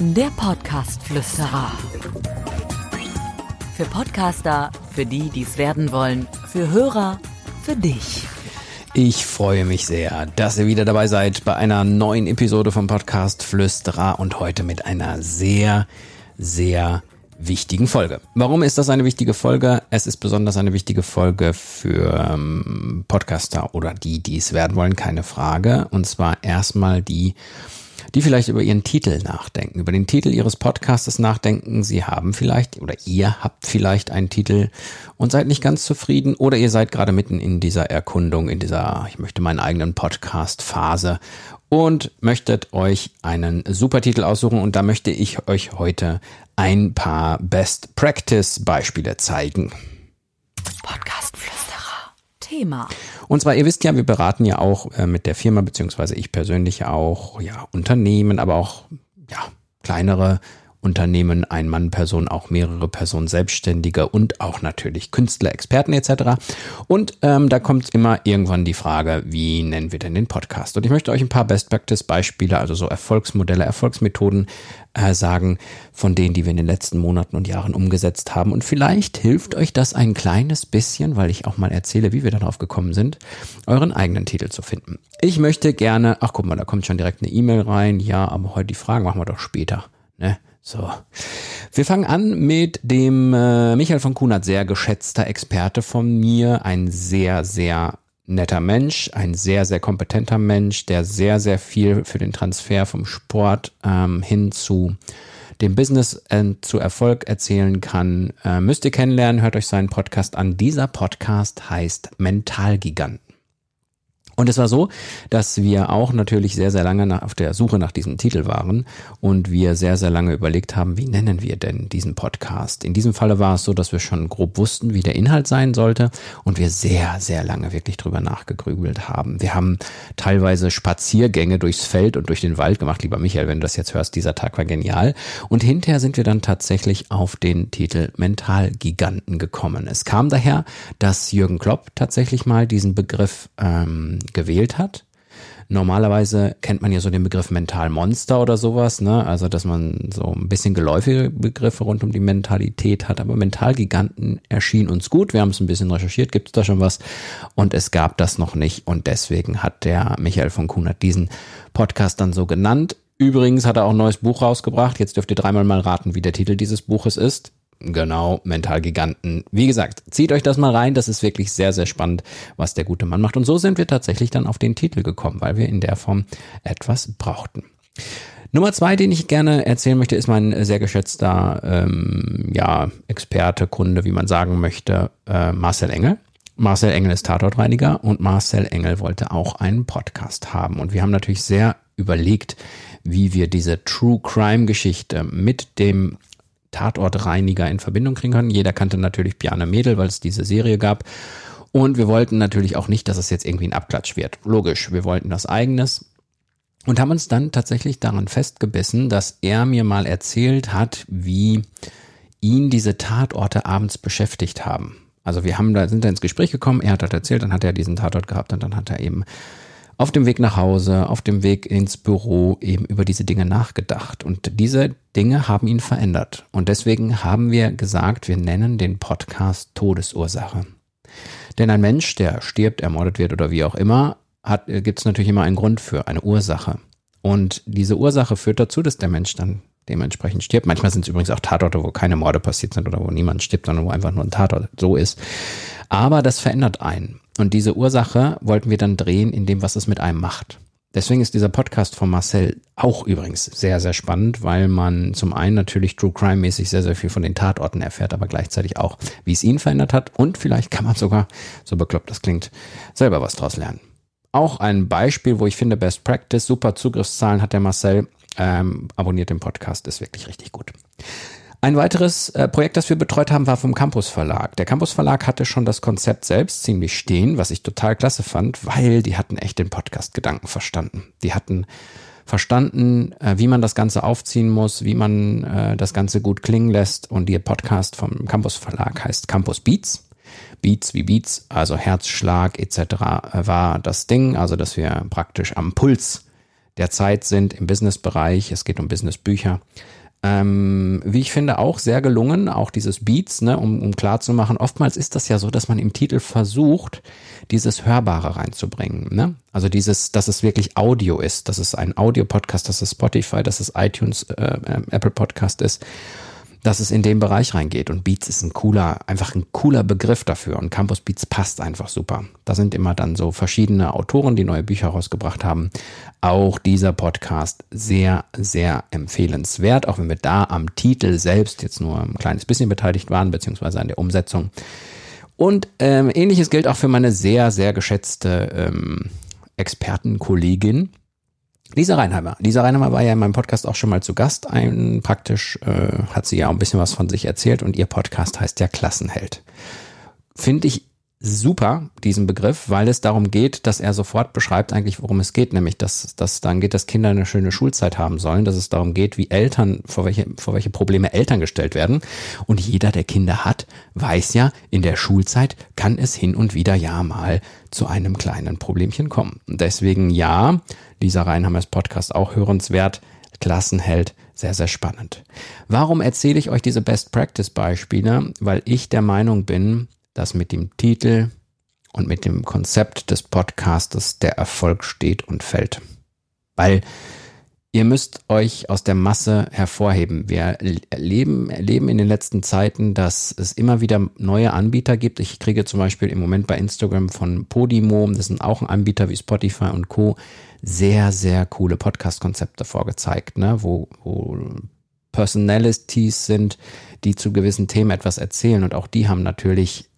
Der Podcast-Flüsterer. Für Podcaster, für die, die es werden wollen, für Hörer, für dich. Ich freue mich sehr, dass ihr wieder dabei seid bei einer neuen Episode vom Podcast Flüsterer und heute mit einer sehr, sehr wichtigen Folge. Warum ist das eine wichtige Folge? Es ist besonders eine wichtige Folge für ähm, Podcaster oder die, die es werden wollen, keine Frage. Und zwar erstmal die, die vielleicht über ihren Titel nachdenken, über den Titel ihres Podcastes nachdenken. Sie haben vielleicht oder ihr habt vielleicht einen Titel und seid nicht ganz zufrieden oder ihr seid gerade mitten in dieser Erkundung, in dieser, ich möchte meinen eigenen Podcast Phase und möchtet euch einen super Titel aussuchen und da möchte ich euch heute ein paar Best Practice Beispiele zeigen. Podcast Flüsterer. Thema. Und zwar, ihr wisst ja, wir beraten ja auch äh, mit der Firma, beziehungsweise ich persönlich auch, ja, Unternehmen, aber auch, ja, kleinere Unternehmen, ein Mann, Person, auch mehrere Personen, Selbstständige und auch natürlich Künstler, Experten etc. Und ähm, da kommt immer irgendwann die Frage, wie nennen wir denn den Podcast? Und ich möchte euch ein paar Best Practice Beispiele, also so Erfolgsmodelle, Erfolgsmethoden äh, sagen, von denen, die wir in den letzten Monaten und Jahren umgesetzt haben. Und vielleicht hilft euch das ein kleines bisschen, weil ich auch mal erzähle, wie wir darauf gekommen sind, euren eigenen Titel zu finden. Ich möchte gerne, ach guck mal, da kommt schon direkt eine E-Mail rein. Ja, aber heute die Fragen machen wir doch später. Ne? So. Wir fangen an mit dem äh, Michael von Kunert, sehr geschätzter Experte von mir, ein sehr, sehr netter Mensch, ein sehr, sehr kompetenter Mensch, der sehr, sehr viel für den Transfer vom Sport ähm, hin zu dem Business äh, zu Erfolg erzählen kann. Äh, müsst ihr kennenlernen, hört euch seinen Podcast an. Dieser Podcast heißt Mentalgiganten. Und es war so, dass wir auch natürlich sehr, sehr lange nach, auf der Suche nach diesem Titel waren und wir sehr, sehr lange überlegt haben, wie nennen wir denn diesen Podcast? In diesem Falle war es so, dass wir schon grob wussten, wie der Inhalt sein sollte und wir sehr, sehr lange wirklich drüber nachgegrübelt haben. Wir haben teilweise Spaziergänge durchs Feld und durch den Wald gemacht. Lieber Michael, wenn du das jetzt hörst, dieser Tag war genial. Und hinterher sind wir dann tatsächlich auf den Titel Mentalgiganten gekommen. Es kam daher, dass Jürgen Klopp tatsächlich mal diesen Begriff ähm, gewählt hat. Normalerweise kennt man ja so den Begriff Mentalmonster oder sowas, ne? Also, dass man so ein bisschen geläufige Begriffe rund um die Mentalität hat. Aber Mentalgiganten erschien uns gut. Wir haben es ein bisschen recherchiert. Gibt es da schon was? Und es gab das noch nicht. Und deswegen hat der Michael von Kunert diesen Podcast dann so genannt. Übrigens hat er auch ein neues Buch rausgebracht. Jetzt dürft ihr dreimal mal raten, wie der Titel dieses Buches ist. Genau, Mentalgiganten. Wie gesagt, zieht euch das mal rein. Das ist wirklich sehr, sehr spannend, was der gute Mann macht. Und so sind wir tatsächlich dann auf den Titel gekommen, weil wir in der Form etwas brauchten. Nummer zwei, den ich gerne erzählen möchte, ist mein sehr geschätzter ähm, ja, Experte, Kunde, wie man sagen möchte, äh, Marcel Engel. Marcel Engel ist Tatortreiniger und Marcel Engel wollte auch einen Podcast haben. Und wir haben natürlich sehr überlegt, wie wir diese True Crime Geschichte mit dem Tatortreiniger in Verbindung kriegen können. Jeder kannte natürlich Piane Mädel, weil es diese Serie gab. Und wir wollten natürlich auch nicht, dass es jetzt irgendwie ein Abklatsch wird. Logisch, wir wollten das eigenes. Und haben uns dann tatsächlich daran festgebissen, dass er mir mal erzählt hat, wie ihn diese Tatorte abends beschäftigt haben. Also wir haben da, sind da ins Gespräch gekommen, er hat das erzählt, dann hat er diesen Tatort gehabt und dann hat er eben auf dem Weg nach Hause, auf dem Weg ins Büro eben über diese Dinge nachgedacht. Und diese Dinge haben ihn verändert. Und deswegen haben wir gesagt, wir nennen den Podcast Todesursache. Denn ein Mensch, der stirbt, ermordet wird oder wie auch immer, gibt es natürlich immer einen Grund für, eine Ursache. Und diese Ursache führt dazu, dass der Mensch dann dementsprechend stirbt. Manchmal sind es übrigens auch Tatorte, wo keine Morde passiert sind oder wo niemand stirbt, sondern wo einfach nur ein Tatort so ist. Aber das verändert einen. Und diese Ursache wollten wir dann drehen in dem, was es mit einem macht. Deswegen ist dieser Podcast von Marcel auch übrigens sehr, sehr spannend, weil man zum einen natürlich True Crime mäßig sehr, sehr viel von den Tatorten erfährt, aber gleichzeitig auch, wie es ihn verändert hat. Und vielleicht kann man sogar, so bekloppt das klingt, selber was draus lernen. Auch ein Beispiel, wo ich finde, Best Practice, super Zugriffszahlen hat der Marcel. Ähm, abonniert den Podcast, ist wirklich richtig gut. Ein weiteres äh, Projekt, das wir betreut haben, war vom Campus Verlag. Der Campus Verlag hatte schon das Konzept selbst ziemlich stehen, was ich total klasse fand, weil die hatten echt den Podcast-Gedanken verstanden. Die hatten verstanden, äh, wie man das Ganze aufziehen muss, wie man äh, das Ganze gut klingen lässt. Und der Podcast vom Campus Verlag heißt Campus Beats. Beats wie Beats, also Herzschlag etc. war das Ding, also dass wir praktisch am Puls der Zeit sind im Businessbereich. Es geht um Businessbücher. Ähm, wie ich finde, auch sehr gelungen, auch dieses Beats, ne, um, um klar zu machen, oftmals ist das ja so, dass man im Titel versucht, dieses Hörbare reinzubringen. Ne? Also dieses, dass es wirklich Audio ist, dass es ein Audio-Podcast, dass es Spotify, dass es iTunes, äh, äh, Apple Podcast ist dass es in den Bereich reingeht. Und Beats ist ein cooler, einfach ein cooler Begriff dafür. Und Campus Beats passt einfach super. Da sind immer dann so verschiedene Autoren, die neue Bücher rausgebracht haben. Auch dieser Podcast sehr, sehr empfehlenswert, auch wenn wir da am Titel selbst jetzt nur ein kleines bisschen beteiligt waren, beziehungsweise an der Umsetzung. Und ähm, ähnliches gilt auch für meine sehr, sehr geschätzte ähm, Expertenkollegin, Lisa Reinheimer. Lisa Reinheimer war ja in meinem Podcast auch schon mal zu Gast. Ein, praktisch äh, hat sie ja auch ein bisschen was von sich erzählt und ihr Podcast heißt ja Klassenheld. Finde ich super, diesen Begriff, weil es darum geht, dass er sofort beschreibt eigentlich, worum es geht, nämlich, dass, dass dann geht, dass Kinder eine schöne Schulzeit haben sollen, dass es darum geht, wie Eltern, vor welche, vor welche Probleme Eltern gestellt werden. Und jeder, der Kinder hat, weiß ja, in der Schulzeit kann es hin und wieder ja mal zu einem kleinen Problemchen kommen. Deswegen ja, Lisa Reinhammers Podcast auch hörenswert, Klassenheld, sehr, sehr spannend. Warum erzähle ich euch diese Best Practice Beispiele? Weil ich der Meinung bin, dass mit dem Titel und mit dem Konzept des Podcastes der Erfolg steht und fällt. Weil ihr müsst euch aus der Masse hervorheben. Wir erleben, erleben in den letzten Zeiten, dass es immer wieder neue Anbieter gibt. Ich kriege zum Beispiel im Moment bei Instagram von Podimo, das sind auch ein Anbieter wie Spotify und Co., sehr, sehr coole Podcast-Konzepte vorgezeigt, ne? wo, wo Personalities sind, die zu gewissen Themen etwas erzählen. Und auch die haben natürlich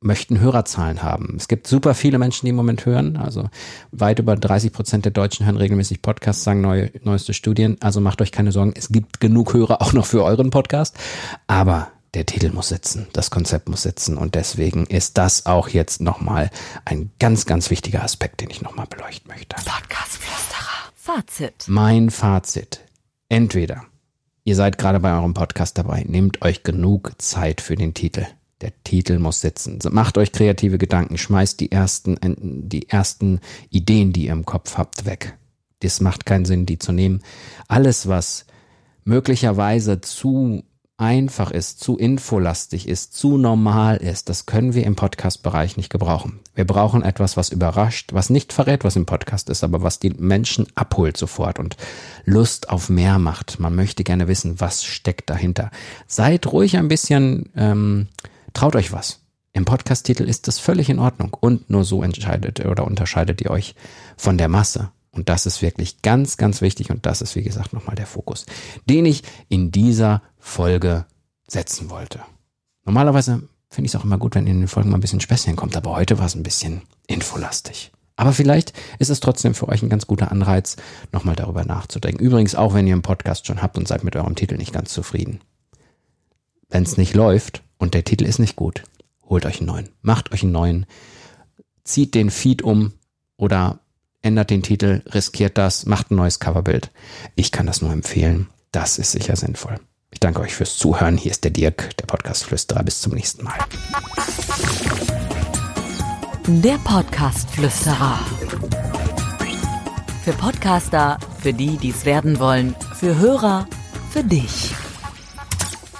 möchten Hörerzahlen haben. Es gibt super viele Menschen, die im Moment hören. Also weit über 30 Prozent der Deutschen hören regelmäßig Podcasts, sagen neue, neueste Studien. Also macht euch keine Sorgen. Es gibt genug Hörer auch noch für euren Podcast. Aber der Titel muss sitzen, das Konzept muss sitzen. Und deswegen ist das auch jetzt nochmal ein ganz, ganz wichtiger Aspekt, den ich nochmal beleuchten möchte. Podcast-Flüsterer. Fazit. Mein Fazit. Entweder ihr seid gerade bei eurem Podcast dabei, nehmt euch genug Zeit für den Titel. Der Titel muss sitzen. Macht euch kreative Gedanken, schmeißt die ersten, die ersten Ideen, die ihr im Kopf habt, weg. Das macht keinen Sinn, die zu nehmen. Alles, was möglicherweise zu einfach ist, zu infolastig ist, zu normal ist, das können wir im Podcast-Bereich nicht gebrauchen. Wir brauchen etwas, was überrascht, was nicht verrät, was im Podcast ist, aber was die Menschen abholt sofort und Lust auf mehr macht. Man möchte gerne wissen, was steckt dahinter. Seid ruhig ein bisschen ähm, Traut euch was. Im Podcast-Titel ist das völlig in Ordnung und nur so entscheidet oder unterscheidet ihr euch von der Masse. Und das ist wirklich ganz, ganz wichtig und das ist, wie gesagt, nochmal der Fokus, den ich in dieser Folge setzen wollte. Normalerweise finde ich es auch immer gut, wenn in den Folgen mal ein bisschen Späßchen kommt, aber heute war es ein bisschen infolastig. Aber vielleicht ist es trotzdem für euch ein ganz guter Anreiz, nochmal darüber nachzudenken. Übrigens auch, wenn ihr einen Podcast schon habt und seid mit eurem Titel nicht ganz zufrieden. Wenn es nicht läuft, und der Titel ist nicht gut, holt euch einen neuen. Macht euch einen neuen. Zieht den Feed um oder ändert den Titel, riskiert das, macht ein neues Coverbild. Ich kann das nur empfehlen. Das ist sicher sinnvoll. Ich danke euch fürs Zuhören. Hier ist der Dirk, der Podcast-Flüsterer. Bis zum nächsten Mal. Der Podcast-Flüsterer. Für Podcaster, für die, die es werden wollen, für Hörer, für dich.